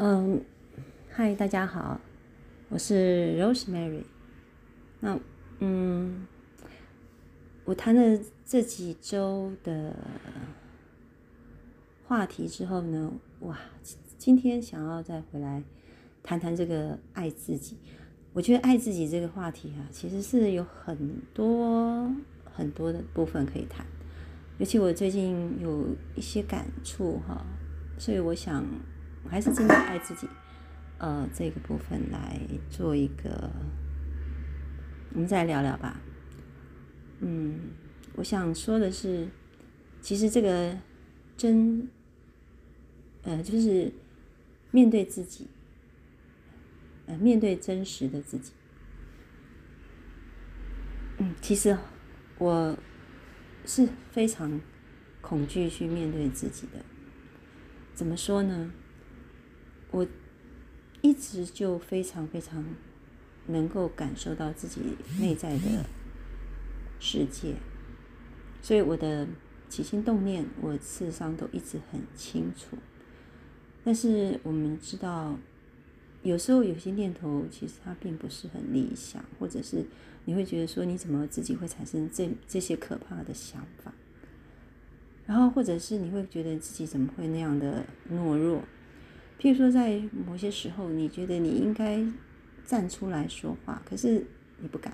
嗯，嗨，大家好，我是 Rosemary。那，嗯，我谈了这几周的话题之后呢，哇，今天想要再回来谈谈这个爱自己。我觉得爱自己这个话题啊，其实是有很多很多的部分可以谈，尤其我最近有一些感触哈，所以我想。我还是真的爱自己，呃，这个部分来做一个，我们再聊聊吧。嗯，我想说的是，其实这个真，呃，就是面对自己，呃，面对真实的自己。嗯，其实我是非常恐惧去面对自己的。怎么说呢？我一直就非常非常能够感受到自己内在的世界，所以我的起心动念，我事实上都一直很清楚。但是我们知道，有时候有些念头其实它并不是很理想，或者是你会觉得说，你怎么自己会产生这这些可怕的想法？然后或者是你会觉得自己怎么会那样的懦弱？譬如说，在某些时候，你觉得你应该站出来说话，可是你不敢；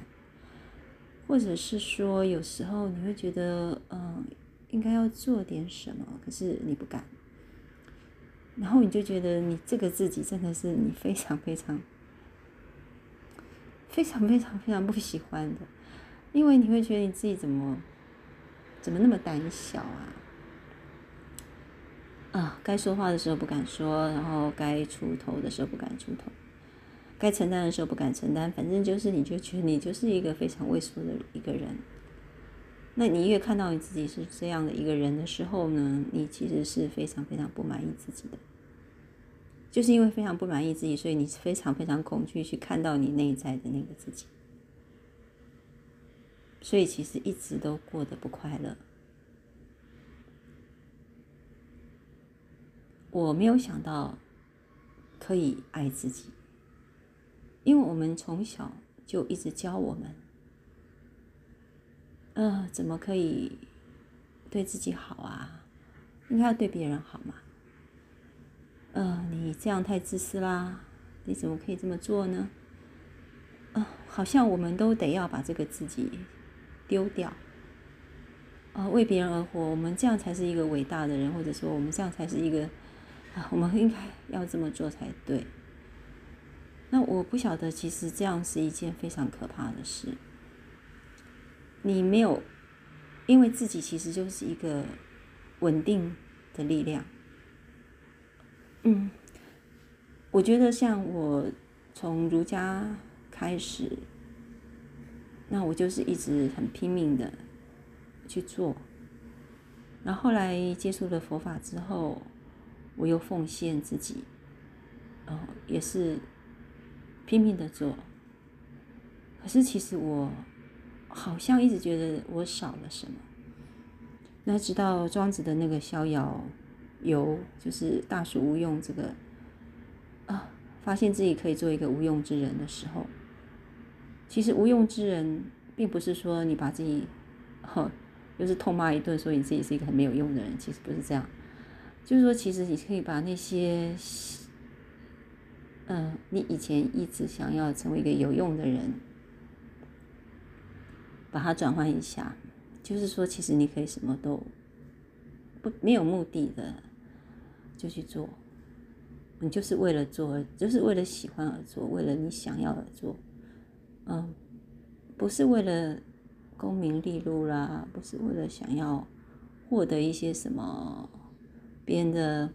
或者是说，有时候你会觉得，嗯，应该要做点什么，可是你不敢。然后你就觉得，你这个自己真的是你非常非常、非常非常非常不喜欢的，因为你会觉得你自己怎么怎么那么胆小啊？啊，该说话的时候不敢说，然后该出头的时候不敢出头，该承担的时候不敢承担，反正就是你就觉得你就是一个非常畏缩的一个人。那你越看到你自己是这样的一个人的时候呢，你其实是非常非常不满意自己的。就是因为非常不满意自己，所以你非常非常恐惧去看到你内在的那个自己，所以其实一直都过得不快乐。我没有想到可以爱自己，因为我们从小就一直教我们，呃，怎么可以对自己好啊？应该要对别人好嘛？呃，你这样太自私啦！你怎么可以这么做呢？呃，好像我们都得要把这个自己丢掉，呃，为别人而活，我们这样才是一个伟大的人，或者说我们这样才是一个。我们应该要这么做才对。那我不晓得，其实这样是一件非常可怕的事。你没有，因为自己其实就是一个稳定的力量。嗯，我觉得像我从儒家开始，那我就是一直很拼命的去做。然后后来接触了佛法之后。我又奉献自己，哦，也是拼命的做。可是其实我好像一直觉得我少了什么。那直到庄子的那个逍遥游，就是大树无用这个啊，发现自己可以做一个无用之人的时候，其实无用之人并不是说你把自己呵，又是痛骂一顿，说你自己是一个很没有用的人，其实不是这样。就是说，其实你可以把那些，嗯，你以前一直想要成为一个有用的人，把它转换一下。就是说，其实你可以什么都不没有目的的就去做，你就是为了做，就是为了喜欢而做，为了你想要而做，嗯，不是为了功名利禄啦，不是为了想要获得一些什么。别人的，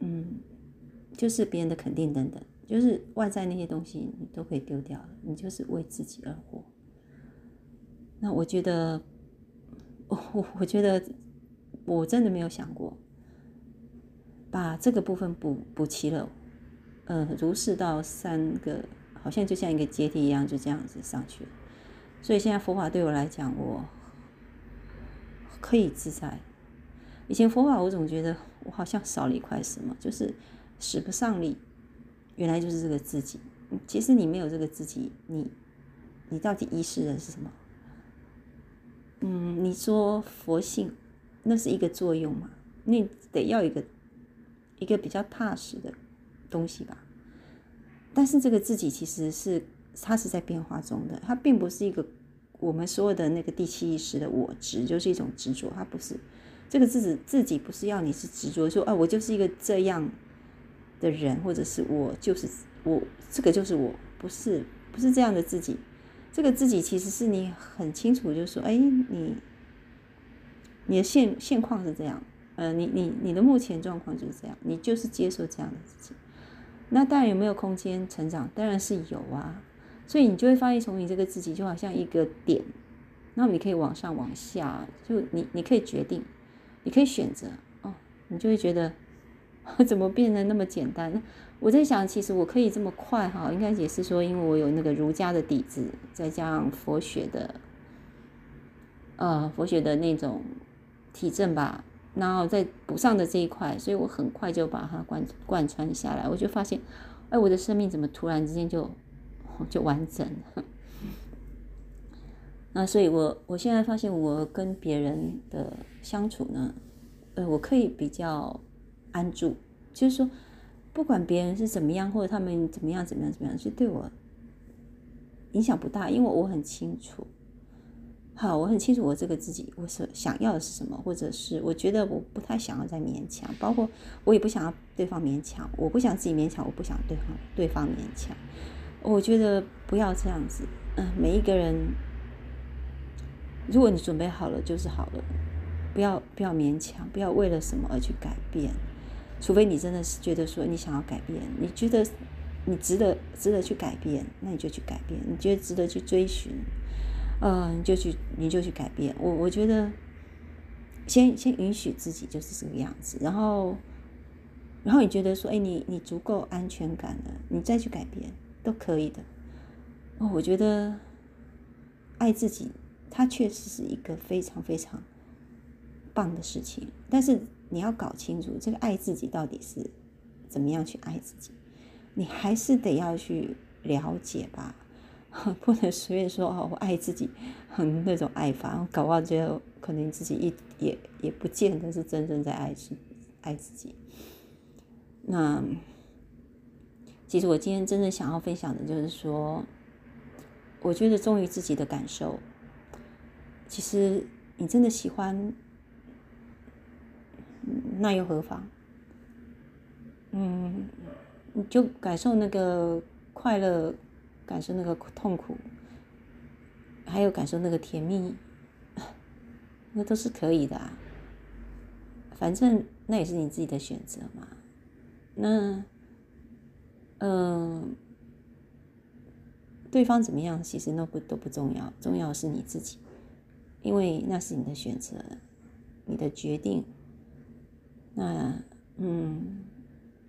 嗯，就是别人的肯定等等，就是外在那些东西，你都可以丢掉了。你就是为自己而活。那我觉得，我我觉得，我真的没有想过，把这个部分补补齐了，呃，如是到三个，好像就像一个阶梯一样，就这样子上去了。所以现在佛法对我来讲，我可以自在。以前佛法我总觉得我好像少了一块什么，就是使不上力。原来就是这个自己。其实你没有这个自己，你你到底遗失的是什么？嗯，你说佛性，那是一个作用嘛？你得要一个一个比较踏实的东西吧。但是这个自己其实是它是在变化中的，它并不是一个我们所有的那个第七意识的我执，就是一种执着，它不是这个自己自己不是要你是执着说啊，我就是一个这样的人，或者是我就是我这个就是我不是不是这样的自己。这个自己其实是你很清楚，就是说，哎，你你的现现况是这样，呃，你你你的目前状况就是这样，你就是接受这样的自己。那当然有没有空间成长？当然是有啊。所以你就会发现，从你这个自己就好像一个点，那你可以往上往下，就你你可以决定，你可以选择哦，你就会觉得 怎么变得那么简单？我在想，其实我可以这么快哈，应该也是说，因为我有那个儒家的底子，再加上佛学的，呃，佛学的那种体证吧，然后再补上的这一块，所以我很快就把它贯贯穿下来。我就发现，哎，我的生命怎么突然之间就 就完整了？那所以，我我现在发现，我跟别人的相处呢，呃，我可以比较安住，就是说。不管别人是怎么样，或者他们怎么样，怎么样，怎么样，其实对我影响不大，因为我很清楚，好，我很清楚我这个自己，我是想要的是什么，或者是我觉得我不太想要再勉强，包括我也不想要对方勉强，我不想自己勉强，我不想对方对方勉强，我觉得不要这样子，嗯，每一个人，如果你准备好了就是好了，不要不要勉强，不要为了什么而去改变。除非你真的是觉得说你想要改变，你觉得你值得值得去改变，那你就去改变；你觉得值得去追寻，呃，你就去你就去改变。我我觉得先先允许自己就是这个样子，然后然后你觉得说，哎，你你足够安全感了，你再去改变都可以的。哦，我觉得爱自己，它确实是一个非常非常棒的事情，但是。你要搞清楚这个爱自己到底是怎么样去爱自己，你还是得要去了解吧，不能随便说哦，我爱自己，很那种爱法，搞到最后可能自己一也也不见得是真正在爱自爱自己。那其实我今天真正想要分享的就是说，我觉得忠于自己的感受，其实你真的喜欢。那又何妨？嗯，你就感受那个快乐，感受那个痛苦，还有感受那个甜蜜，那都是可以的啊。反正那也是你自己的选择嘛。那，嗯，对方怎么样，其实都不都不重要，重要的是你自己，因为那是你的选择，你的决定。那嗯，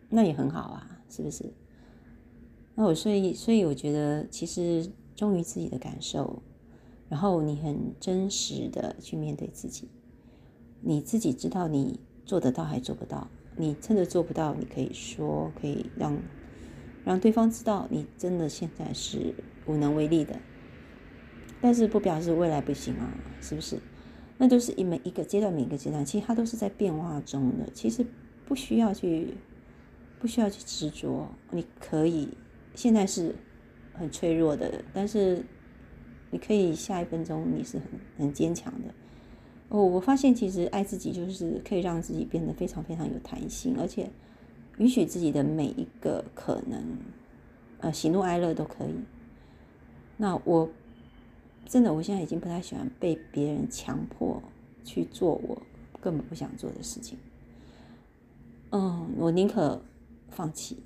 那也很好啊，是不是？那我所以所以我觉得，其实忠于自己的感受，然后你很真实的去面对自己，你自己知道你做得到还做不到，你真的做不到，你可以说，可以让让对方知道你真的现在是无能为力的，但是不表示未来不行啊，是不是？那都是一每一个阶段，每一个阶段，其实它都是在变化中的。其实不需要去，不需要去执着。你可以现在是很脆弱的，但是你可以下一分钟你是很很坚强的。哦，我发现其实爱自己就是可以让自己变得非常非常有弹性，而且允许自己的每一个可能，呃，喜怒哀乐都可以。那我。真的，我现在已经不太喜欢被别人强迫去做我根本不想做的事情。嗯，我宁可放弃。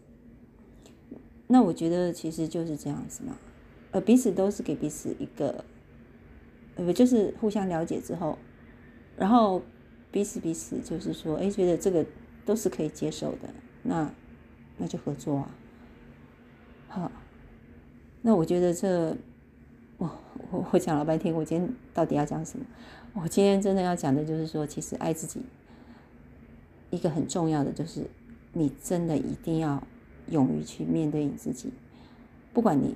那我觉得其实就是这样子嘛，呃，彼此都是给彼此一个，呃，就是互相了解之后，然后彼此彼此就是说，哎，觉得这个都是可以接受的，那那就合作啊。好，那我觉得这。我我我讲了半天，我今天到底要讲什么？我今天真的要讲的就是说，其实爱自己，一个很重要的就是，你真的一定要勇于去面对你自己，不管你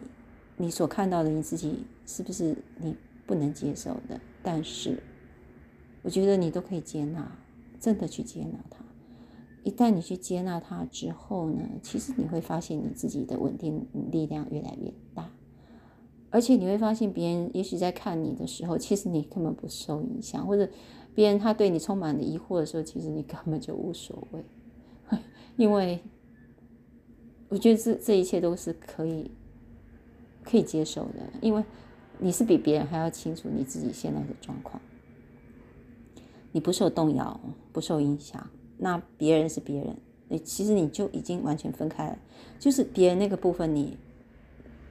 你所看到的你自己是不是你不能接受的，但是我觉得你都可以接纳，真的去接纳它。一旦你去接纳它之后呢，其实你会发现你自己的稳定力量越来越大，而且你会发现别人也许在看你的时候，其实你根本不受影响，或者别人他对你充满了疑惑的时候，其实你根本就无所谓，因为我觉得这这一切都是可以可以接受的，因为你是比别人还要清楚你自己现在的状况，你不受动摇，不受影响。那别人是别人，你其实你就已经完全分开了，就是别人那个部分你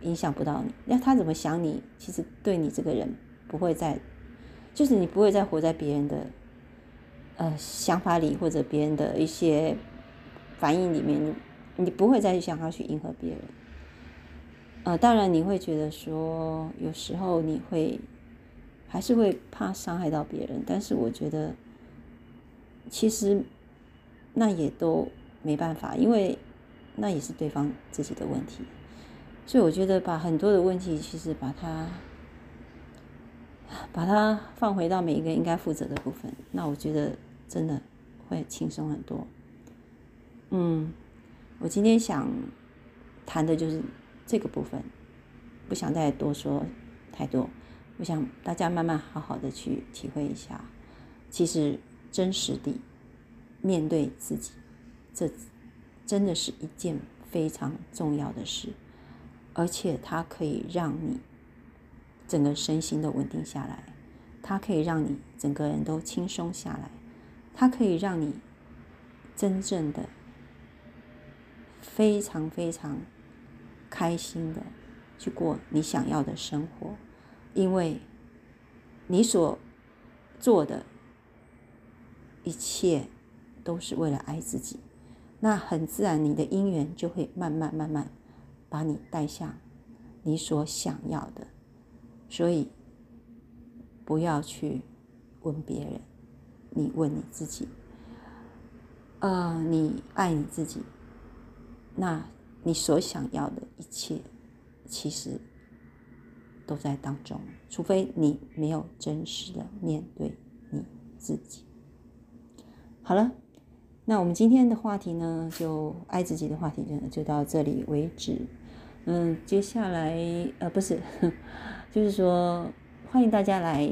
影响不到你，那他怎么想你，其实对你这个人不会再，就是你不会再活在别人的呃想法里或者别人的一些反应里面，你你不会再去想要去迎合别人，呃，当然你会觉得说有时候你会还是会怕伤害到别人，但是我觉得其实。那也都没办法，因为那也是对方自己的问题，所以我觉得把很多的问题，其实把它把它放回到每一个应该负责的部分，那我觉得真的会轻松很多。嗯，我今天想谈的就是这个部分，不想再多说太多，我想大家慢慢好好的去体会一下，其实真实的。面对自己，这真的是一件非常重要的事，而且它可以让你整个身心都稳定下来，它可以让你整个人都轻松下来，它可以让你真正的非常非常开心的去过你想要的生活，因为你所做的一切。都是为了爱自己，那很自然，你的因缘就会慢慢慢慢把你带向你所想要的。所以不要去问别人，你问你自己。呃，你爱你自己，那你所想要的一切其实都在当中，除非你没有真实的面对你自己。好了。那我们今天的话题呢，就爱自己的话题呢，就到这里为止。嗯，接下来呃不是，就是说欢迎大家来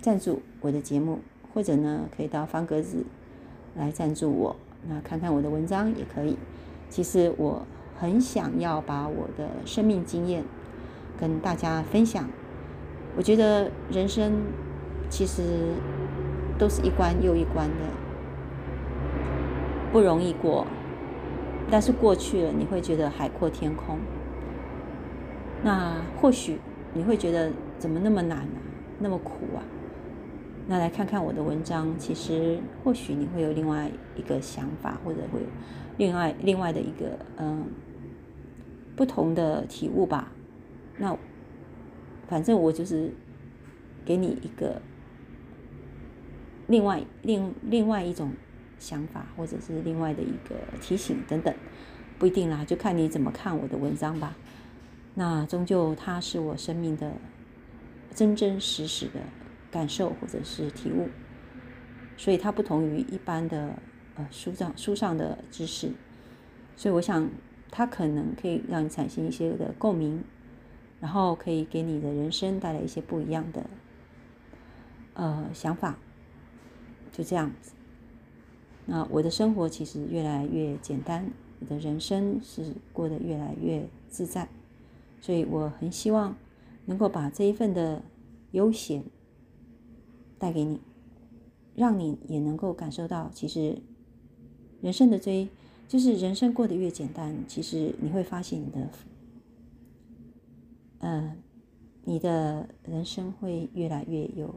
赞助我的节目，或者呢可以到方格子来赞助我，那看看我的文章也可以。其实我很想要把我的生命经验跟大家分享。我觉得人生其实都是一关又一关的。不容易过，但是过去了，你会觉得海阔天空。那或许你会觉得怎么那么难啊，那么苦啊？那来看看我的文章，其实或许你会有另外一个想法，或者会有另外另外的一个嗯不同的体悟吧。那反正我就是给你一个另外另另外一种。想法，或者是另外的一个提醒等等，不一定啦，就看你怎么看我的文章吧。那终究它是我生命的真真实实的感受或者是体悟，所以它不同于一般的呃书上书上的知识，所以我想它可能可以让你产生一些的共鸣，然后可以给你的人生带来一些不一样的呃想法，就这样子。那我的生活其实越来越简单，我的人生是过得越来越自在，所以我很希望能够把这一份的悠闲带给你，让你也能够感受到，其实人生的追就是人生过得越简单，其实你会发现你的，呃，你的人生会越来越有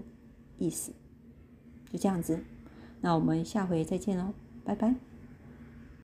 意思，就这样子。那我们下回再见喽，拜拜。